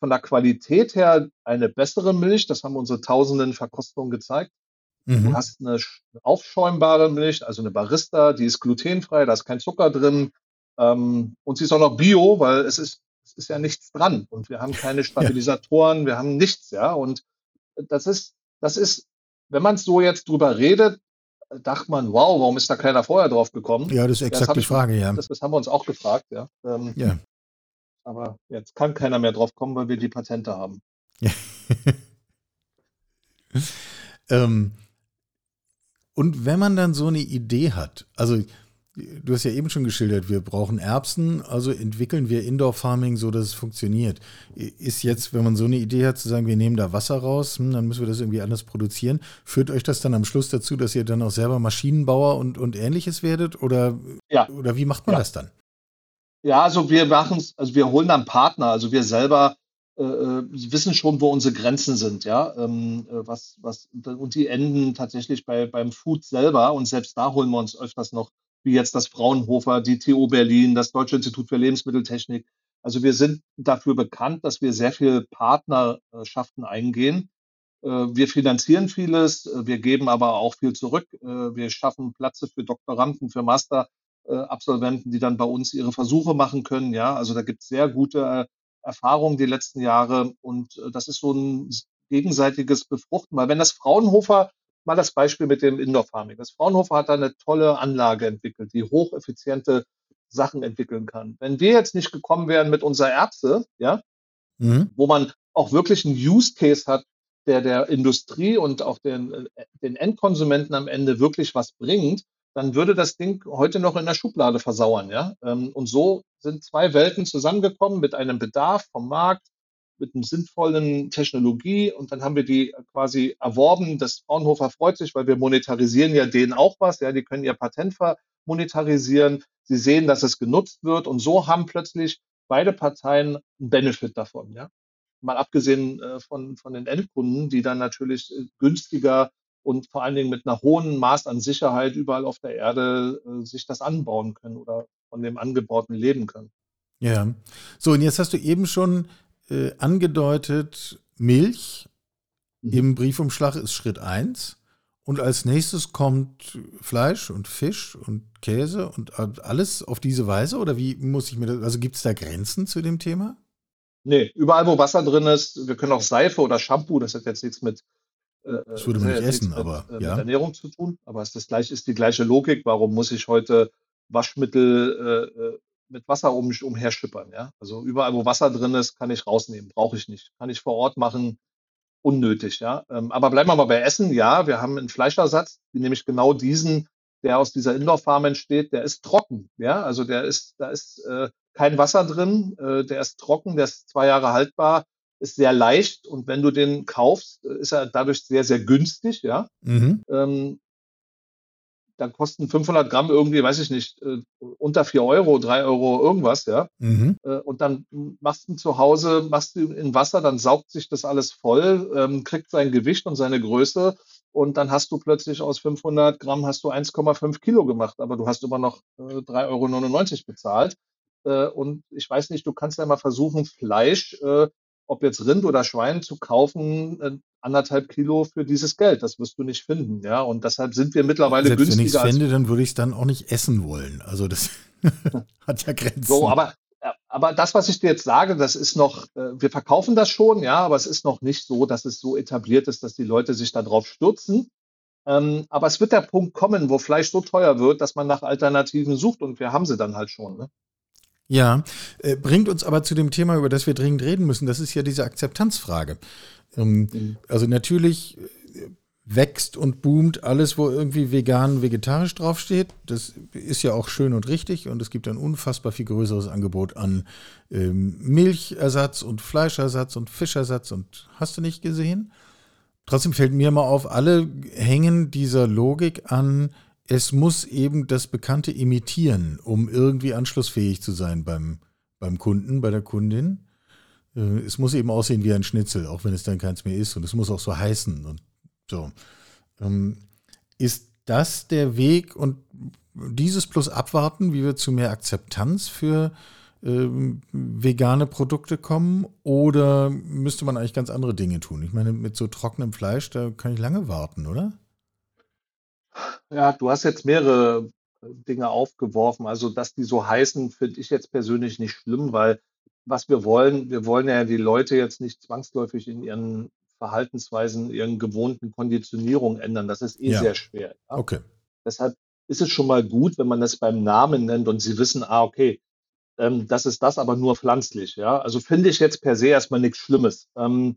von der Qualität her eine bessere Milch. Das haben unsere tausenden Verkostungen gezeigt Mhm. Du hast eine aufschäumbare Milch, also eine Barista, die ist glutenfrei, da ist kein Zucker drin. Ähm, und sie ist auch noch bio, weil es ist, es ist ja nichts dran. Und wir haben keine *laughs* Stabilisatoren, ja. wir haben nichts, ja. Und das ist, das ist, wenn man so jetzt drüber redet, dachte man, wow, warum ist da keiner vorher drauf gekommen? Ja, das ist exakt ja, die Frage, ja. Das, das, haben wir uns auch gefragt, ja. Ähm, ja. Aber jetzt kann keiner mehr drauf kommen, weil wir die Patente haben. *laughs* ähm, und wenn man dann so eine Idee hat, also du hast ja eben schon geschildert, wir brauchen Erbsen, also entwickeln wir Indoor Farming so, dass es funktioniert. Ist jetzt, wenn man so eine Idee hat, zu sagen, wir nehmen da Wasser raus, hm, dann müssen wir das irgendwie anders produzieren. Führt euch das dann am Schluss dazu, dass ihr dann auch selber Maschinenbauer und, und ähnliches werdet? Oder, ja. oder wie macht man ja. das dann? Ja, also wir machen es, also wir holen dann Partner, also wir selber äh, äh, wissen schon, wo unsere Grenzen sind, ja. Ähm, äh, was, was, und die enden tatsächlich bei, beim Food selber und selbst da holen wir uns öfters noch wie jetzt das Fraunhofer, die TU Berlin, das Deutsche Institut für Lebensmitteltechnik. Also wir sind dafür bekannt, dass wir sehr viel Partnerschaften eingehen. Äh, wir finanzieren vieles, wir geben aber auch viel zurück. Wir schaffen Plätze für Doktoranden, für Masterabsolventen, die dann bei uns ihre Versuche machen können. Ja, also da gibt es sehr gute Erfahrungen die letzten Jahre und das ist so ein gegenseitiges Befruchten. Weil wenn das Fraunhofer mal das Beispiel mit dem Indoor Farming. Das Fraunhofer hat da eine tolle Anlage entwickelt, die hocheffiziente Sachen entwickeln kann. Wenn wir jetzt nicht gekommen wären mit unserer Erbse, ja, mhm. wo man auch wirklich einen Use Case hat, der der Industrie und auch den, den Endkonsumenten am Ende wirklich was bringt, dann würde das Ding heute noch in der Schublade versauern, ja. Ähm, und so sind zwei Welten zusammengekommen mit einem Bedarf vom Markt, mit einer sinnvollen Technologie und dann haben wir die quasi erworben. Das Fraunhofer freut sich, weil wir monetarisieren ja denen auch was. Ja, die können ihr Patent monetarisieren. Sie sehen, dass es genutzt wird und so haben plötzlich beide Parteien einen Benefit davon. Ja, mal abgesehen äh, von, von den Endkunden, die dann natürlich äh, günstiger und vor allen Dingen mit einer hohen Maß an Sicherheit überall auf der Erde äh, sich das anbauen können oder von dem Angebauten leben können. Ja, so und jetzt hast du eben schon äh, angedeutet, Milch mhm. im Briefumschlag ist Schritt 1. Und als nächstes kommt Fleisch und Fisch und Käse und alles auf diese Weise? Oder wie muss ich mir das, also gibt es da Grenzen zu dem Thema? Nee, überall, wo Wasser drin ist, wir können auch Seife oder Shampoo, das hat jetzt nichts mit, äh, das würde man nicht essen, mit, aber äh, ja. Ernährung zu tun, aber es ist, das gleiche, ist die gleiche Logik. Warum muss ich heute Waschmittel äh, äh mit Wasser um mich umherschippern. Ja? Also überall, wo Wasser drin ist, kann ich rausnehmen, brauche ich nicht. Kann ich vor Ort machen, unnötig. Ja? Ähm, aber bleiben wir mal bei Essen. Ja, wir haben einen Fleischersatz, nämlich genau diesen, der aus dieser Indoor-Farm entsteht, der ist trocken. Ja, also der ist, da ist äh, kein Wasser drin, äh, der ist trocken, der ist zwei Jahre haltbar, ist sehr leicht und wenn du den kaufst, äh, ist er dadurch sehr, sehr günstig. Ja, mhm. ähm, dann kosten 500 Gramm irgendwie, weiß ich nicht, äh, unter 4 Euro, 3 Euro irgendwas, ja. Mhm. Äh, und dann machst du zu Hause, machst du in Wasser, dann saugt sich das alles voll, ähm, kriegt sein Gewicht und seine Größe und dann hast du plötzlich aus 500 Gramm hast du 1,5 Kilo gemacht, aber du hast immer noch äh, 3,99 Euro bezahlt. Äh, und ich weiß nicht, du kannst ja mal versuchen, Fleisch äh, ob jetzt Rind oder Schwein zu kaufen, äh, anderthalb Kilo für dieses Geld. Das wirst du nicht finden, ja. Und deshalb sind wir mittlerweile Selbst günstiger. Wenn ich es finde, dann würde ich es dann auch nicht essen wollen. Also das *laughs* hat ja Grenzen. So, aber, aber das, was ich dir jetzt sage, das ist noch, äh, wir verkaufen das schon, ja, aber es ist noch nicht so, dass es so etabliert ist, dass die Leute sich darauf stürzen. Ähm, aber es wird der Punkt kommen, wo Fleisch so teuer wird, dass man nach Alternativen sucht und wir haben sie dann halt schon. Ne? Ja, äh, bringt uns aber zu dem Thema, über das wir dringend reden müssen. Das ist ja diese Akzeptanzfrage. Ähm, mhm. Also natürlich äh, wächst und boomt alles, wo irgendwie vegan, vegetarisch draufsteht. Das ist ja auch schön und richtig und es gibt ein unfassbar viel größeres Angebot an ähm, Milchersatz und Fleischersatz und Fischersatz und hast du nicht gesehen? Trotzdem fällt mir mal auf, alle hängen dieser Logik an, es muss eben das Bekannte imitieren, um irgendwie anschlussfähig zu sein beim, beim Kunden, bei der Kundin. Äh, es muss eben aussehen wie ein Schnitzel, auch wenn es dann keins mehr ist. Und es muss auch so heißen und so. Ähm, ist das der Weg und dieses plus abwarten, wie wir zu mehr Akzeptanz für ähm, vegane Produkte kommen? Oder müsste man eigentlich ganz andere Dinge tun? Ich meine, mit so trockenem Fleisch, da kann ich lange warten, oder? Ja, du hast jetzt mehrere äh, Dinge aufgeworfen. Also, dass die so heißen, finde ich jetzt persönlich nicht schlimm, weil was wir wollen, wir wollen ja die Leute jetzt nicht zwangsläufig in ihren Verhaltensweisen, ihren gewohnten Konditionierungen ändern. Das ist eh ja. sehr schwer. Ja? Okay. Deshalb ist es schon mal gut, wenn man das beim Namen nennt und sie wissen, ah, okay, ähm, das ist das, aber nur pflanzlich. Ja, also finde ich jetzt per se erstmal nichts Schlimmes. Ähm,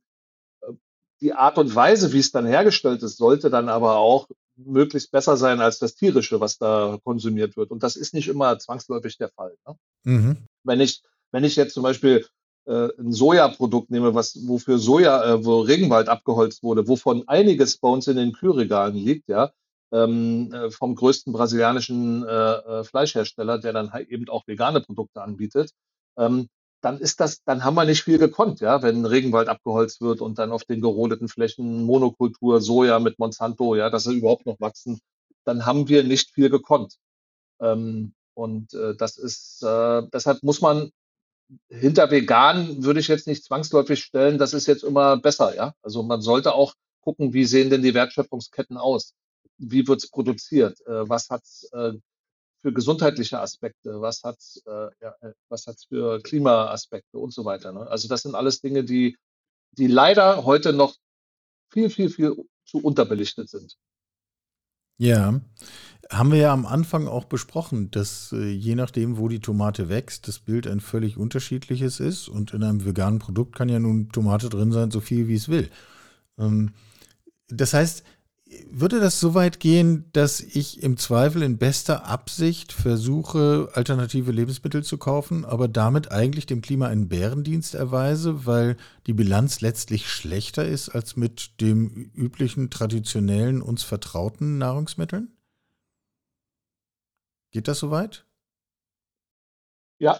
äh, die Art und Weise, wie es dann hergestellt ist, sollte dann aber auch möglichst besser sein als das tierische, was da konsumiert wird. Und das ist nicht immer zwangsläufig der Fall. Ne? Mhm. Wenn ich, wenn ich jetzt zum Beispiel äh, ein Sojaprodukt nehme, was, wofür Soja, äh, wo Regenwald abgeholzt wurde, wovon einiges bei uns in den Kühlregalen liegt, ja, ähm, äh, vom größten brasilianischen äh, äh, Fleischhersteller, der dann halt eben auch vegane Produkte anbietet, ähm, dann ist das, dann haben wir nicht viel gekonnt, ja, wenn Regenwald abgeholzt wird und dann auf den gerodeten Flächen Monokultur, Soja mit Monsanto, ja, dass sie überhaupt noch wachsen, dann haben wir nicht viel gekonnt. Ähm, und äh, das ist, äh, deshalb muss man hinter vegan würde ich jetzt nicht zwangsläufig stellen, das ist jetzt immer besser, ja. Also man sollte auch gucken, wie sehen denn die Wertschöpfungsketten aus? Wie wird es produziert? Äh, was hat es äh, für gesundheitliche Aspekte? Was hat es äh, ja, äh, für Klimaaspekte und so weiter? Ne? Also das sind alles Dinge, die, die leider heute noch viel, viel, viel zu unterbelichtet sind. Ja, haben wir ja am Anfang auch besprochen, dass äh, je nachdem, wo die Tomate wächst, das Bild ein völlig unterschiedliches ist. Und in einem veganen Produkt kann ja nun Tomate drin sein, so viel wie es will. Ähm, das heißt, würde das so weit gehen, dass ich im Zweifel in bester Absicht versuche, alternative Lebensmittel zu kaufen, aber damit eigentlich dem Klima einen Bärendienst erweise, weil die Bilanz letztlich schlechter ist als mit dem üblichen, traditionellen, uns vertrauten Nahrungsmitteln? Geht das soweit? Ja,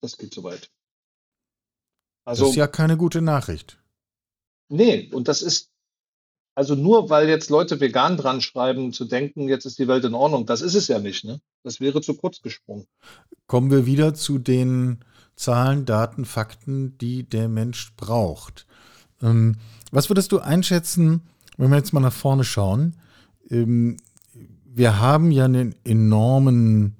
das geht soweit. Also, das ist ja keine gute Nachricht. Nee, und das ist also nur weil jetzt Leute vegan dran schreiben, zu denken, jetzt ist die Welt in Ordnung, das ist es ja nicht. Ne? Das wäre zu kurz gesprungen. Kommen wir wieder zu den Zahlen, Daten, Fakten, die der Mensch braucht. Ähm, was würdest du einschätzen, wenn wir jetzt mal nach vorne schauen? Ähm, wir haben ja einen enormen,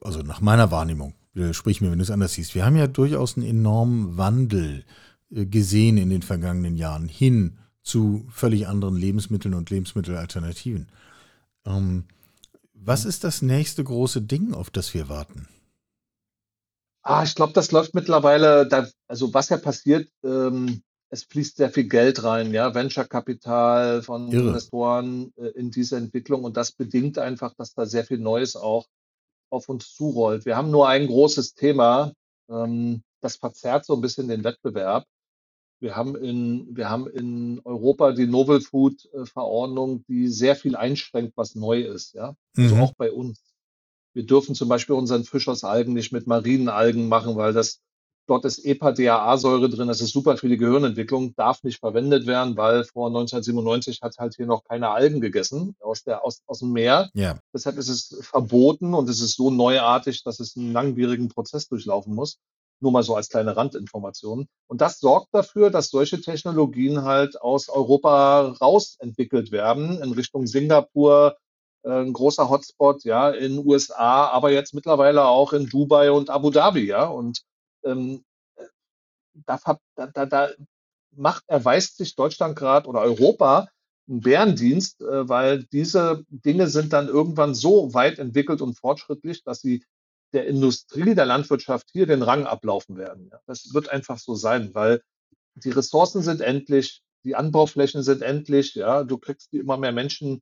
also nach meiner Wahrnehmung, sprich mir, wenn du es anders siehst, wir haben ja durchaus einen enormen Wandel äh, gesehen in den vergangenen Jahren hin zu völlig anderen Lebensmitteln und Lebensmittelalternativen. Ähm, was ist das nächste große Ding, auf das wir warten? Ah, ich glaube, das läuft mittlerweile, da, also was ja passiert, ähm, es fließt sehr viel Geld rein, ja, Venture-Kapital von Irre. Investoren äh, in diese Entwicklung und das bedingt einfach, dass da sehr viel Neues auch auf uns zurollt. Wir haben nur ein großes Thema, ähm, das verzerrt so ein bisschen den Wettbewerb. Wir haben in, wir haben in Europa die Novel Food äh, Verordnung, die sehr viel einschränkt, was neu ist, ja. Also mhm. auch bei uns. Wir dürfen zum Beispiel unseren Fisch aus Algen nicht mit Marienalgen machen, weil das dort ist EPA-DAA-Säure drin, das ist super für die Gehirnentwicklung, darf nicht verwendet werden, weil vor 1997 hat halt hier noch keine Algen gegessen aus, der, aus, aus dem Meer. Ja. Deshalb ist es verboten und es ist so neuartig, dass es einen langwierigen Prozess durchlaufen muss. Nur mal so als kleine Randinformation. Und das sorgt dafür, dass solche Technologien halt aus Europa rausentwickelt werden in Richtung Singapur, äh, ein großer Hotspot, ja, in USA, aber jetzt mittlerweile auch in Dubai und Abu Dhabi, ja. Und ähm, da, da, da macht, erweist sich Deutschland gerade oder Europa einen Bärendienst, äh, weil diese Dinge sind dann irgendwann so weit entwickelt und fortschrittlich, dass sie der Industrie, der Landwirtschaft hier den Rang ablaufen werden. Das wird einfach so sein, weil die Ressourcen sind endlich, die Anbauflächen sind endlich, ja, du kriegst die immer mehr Menschen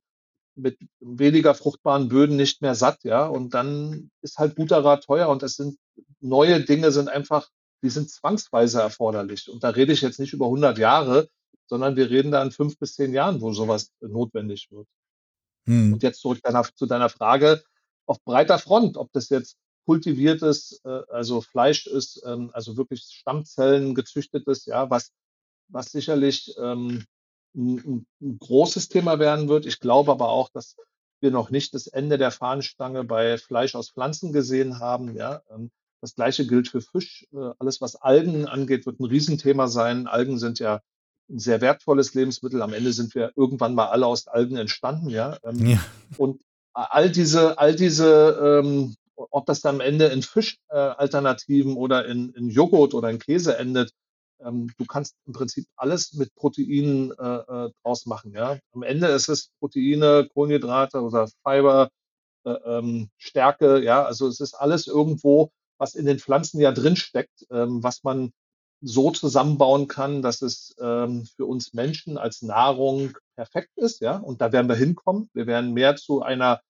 mit weniger fruchtbaren Böden nicht mehr satt, ja, und dann ist halt guter Rat teuer und es sind neue Dinge sind einfach, die sind zwangsweise erforderlich. Und da rede ich jetzt nicht über 100 Jahre, sondern wir reden da in fünf bis zehn Jahren, wo sowas notwendig wird. Hm. Und jetzt zurück deiner, zu deiner Frage auf breiter Front, ob das jetzt kultiviertes, äh, also Fleisch ist, ähm, also wirklich Stammzellen gezüchtetes, ja, was, was sicherlich ähm, ein, ein großes Thema werden wird. Ich glaube aber auch, dass wir noch nicht das Ende der Fahnenstange bei Fleisch aus Pflanzen gesehen haben. Ja, ähm, das gleiche gilt für Fisch. Äh, alles, was Algen angeht, wird ein Riesenthema sein. Algen sind ja ein sehr wertvolles Lebensmittel. Am Ende sind wir irgendwann mal alle aus Algen entstanden, ja. Ähm, ja. Und all diese, all diese ähm, ob das dann am Ende in Fischalternativen äh, oder in, in Joghurt oder in Käse endet, ähm, du kannst im Prinzip alles mit Proteinen äh, äh, draus machen. Ja? Am Ende ist es Proteine, Kohlenhydrate oder Fiber, äh, ähm, Stärke. Ja, also es ist alles irgendwo, was in den Pflanzen ja drin steckt, ähm, was man so zusammenbauen kann, dass es ähm, für uns Menschen als Nahrung perfekt ist. Ja, und da werden wir hinkommen. Wir werden mehr zu einer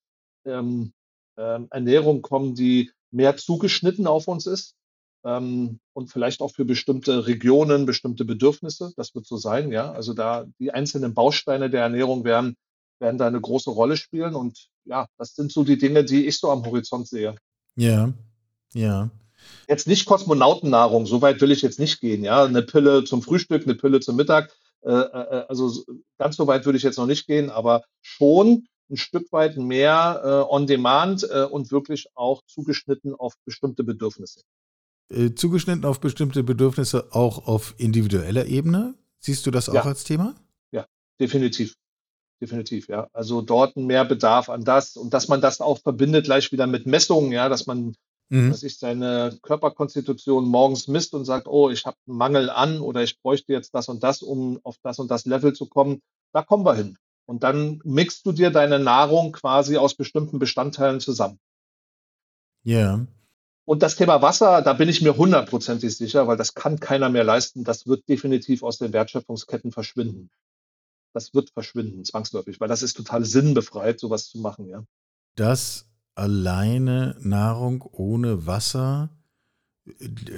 ähm, ähm, Ernährung kommen, die mehr zugeschnitten auf uns ist ähm, und vielleicht auch für bestimmte Regionen, bestimmte Bedürfnisse. Das wird so sein, ja. Also da die einzelnen Bausteine der Ernährung werden, werden da eine große Rolle spielen. Und ja, das sind so die Dinge, die ich so am Horizont sehe. Ja, ja. Jetzt nicht Kosmonautennahrung, so weit will ich jetzt nicht gehen, ja. Eine Pille zum Frühstück, eine Pille zum Mittag. Äh, äh, also ganz so weit würde ich jetzt noch nicht gehen, aber schon ein Stück weit mehr äh, on demand äh, und wirklich auch zugeschnitten auf bestimmte Bedürfnisse. Äh, zugeschnitten auf bestimmte Bedürfnisse auch auf individueller Ebene? Siehst du das auch ja. als Thema? Ja, definitiv. Definitiv, ja. Also dort mehr Bedarf an das und dass man das auch verbindet gleich wieder mit Messungen, ja, dass man mhm. dass ich seine Körperkonstitution morgens misst und sagt, oh, ich habe einen Mangel an oder ich bräuchte jetzt das und das, um auf das und das Level zu kommen. Da kommen wir hin. Und dann mixt du dir deine Nahrung quasi aus bestimmten Bestandteilen zusammen. Ja. Yeah. Und das Thema Wasser, da bin ich mir hundertprozentig sicher, weil das kann keiner mehr leisten. Das wird definitiv aus den Wertschöpfungsketten verschwinden. Das wird verschwinden, zwangsläufig, weil das ist total sinnbefreit, sowas zu machen, ja. Das alleine Nahrung ohne Wasser,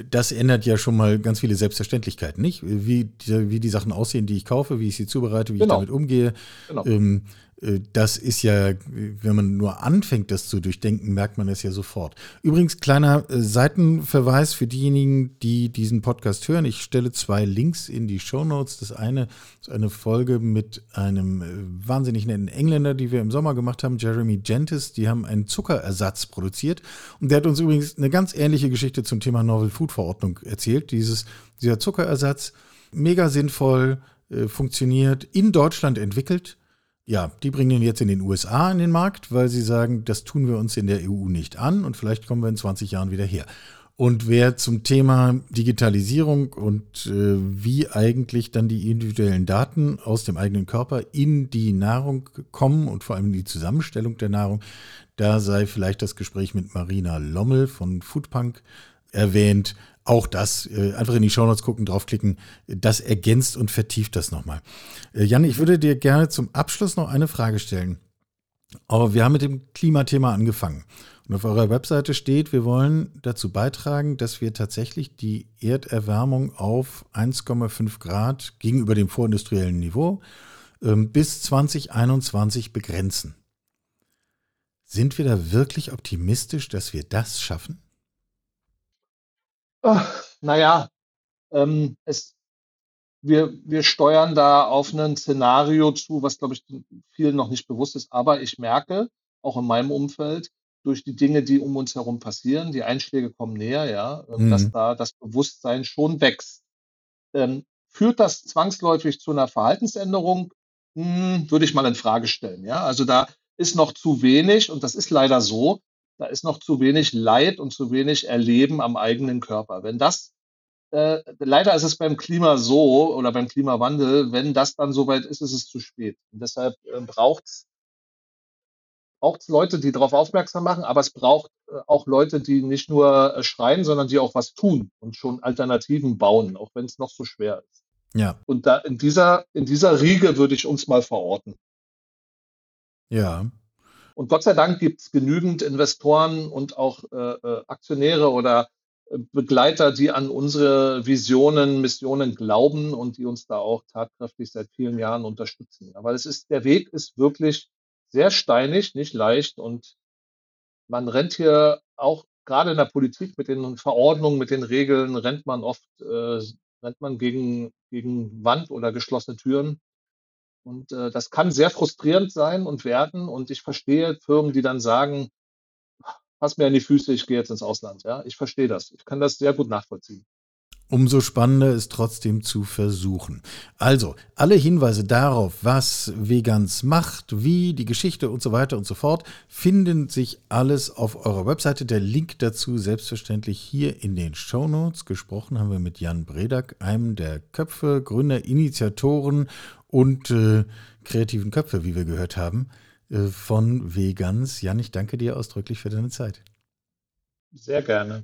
das ändert ja schon mal ganz viele Selbstverständlichkeiten, nicht? Wie die, wie die Sachen aussehen, die ich kaufe, wie ich sie zubereite, wie genau. ich damit umgehe. Genau. Ähm, äh, das ist ja, wenn man nur anfängt, das zu durchdenken, merkt man es ja sofort. Übrigens, kleiner äh, Seitenverweis für diejenigen, die diesen Podcast hören. Ich stelle zwei Links in die Show Notes. Das eine ist eine Folge mit einem äh, wahnsinnig netten Engländer, die wir im Sommer gemacht haben, Jeremy Gentis. Die haben einen Zuckerersatz produziert. Und der hat uns übrigens eine ganz ähnliche Geschichte zum Thema Novel Food Verordnung erzählt. Dieses, dieser Zuckerersatz, mega sinnvoll, funktioniert, in Deutschland entwickelt ja, die bringen ihn jetzt in den USA in den Markt, weil sie sagen, das tun wir uns in der EU nicht an und vielleicht kommen wir in 20 Jahren wieder her. Und wer zum Thema Digitalisierung und äh, wie eigentlich dann die individuellen Daten aus dem eigenen Körper in die Nahrung kommen und vor allem in die Zusammenstellung der Nahrung, da sei vielleicht das Gespräch mit Marina Lommel von Foodpunk erwähnt. Auch das, äh, einfach in die Shownotes gucken, draufklicken, das ergänzt und vertieft das nochmal. Äh, Jan, ich würde dir gerne zum Abschluss noch eine Frage stellen. Aber wir haben mit dem Klimathema angefangen. Und auf eurer Webseite steht, wir wollen dazu beitragen, dass wir tatsächlich die Erderwärmung auf 1,5 Grad gegenüber dem vorindustriellen Niveau ähm, bis 2021 begrenzen. Sind wir da wirklich optimistisch, dass wir das schaffen? Naja, ähm, es, wir, wir steuern da auf ein Szenario zu, was, glaube ich, vielen noch nicht bewusst ist. Aber ich merke, auch in meinem Umfeld, durch die Dinge, die um uns herum passieren, die Einschläge kommen näher, ja, ähm, mhm. dass da das Bewusstsein schon wächst. Ähm, führt das zwangsläufig zu einer Verhaltensänderung? Hm, würde ich mal in Frage stellen. Ja, also da ist noch zu wenig und das ist leider so da ist noch zu wenig Leid und zu wenig Erleben am eigenen Körper. Wenn das, äh, leider ist es beim Klima so oder beim Klimawandel, wenn das dann soweit ist, ist es zu spät. Und deshalb äh, braucht es Leute, die darauf aufmerksam machen, aber es braucht äh, auch Leute, die nicht nur äh, schreien, sondern die auch was tun und schon Alternativen bauen, auch wenn es noch so schwer ist. Ja. Und da in dieser, in dieser Riege würde ich uns mal verorten. Ja, und Gott sei Dank gibt es genügend Investoren und auch äh, äh, Aktionäre oder äh, Begleiter, die an unsere Visionen, Missionen glauben und die uns da auch tatkräftig seit vielen Jahren unterstützen. Aber es ist, der Weg ist wirklich sehr steinig, nicht leicht und man rennt hier auch gerade in der Politik mit den Verordnungen, mit den Regeln, rennt man oft, äh, rennt man gegen, gegen Wand oder geschlossene Türen. Und äh, das kann sehr frustrierend sein und werden. Und ich verstehe Firmen, die dann sagen, pass mir an die Füße, ich gehe jetzt ins Ausland. Ja, ich verstehe das. Ich kann das sehr gut nachvollziehen. Umso spannender ist trotzdem zu versuchen. Also, alle Hinweise darauf, was Vegans macht, wie, die Geschichte und so weiter und so fort, finden sich alles auf eurer Webseite. Der Link dazu selbstverständlich hier in den Show Notes. Gesprochen haben wir mit Jan Bredak, einem der Köpfe, Gründer, Initiatoren und äh, kreativen Köpfe, wie wir gehört haben, äh, von Vegans. Jan, ich danke dir ausdrücklich für deine Zeit. Sehr gerne.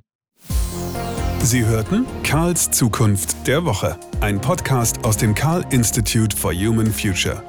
Sie hörten Karls Zukunft der Woche, ein Podcast aus dem Karl Institute for Human Future.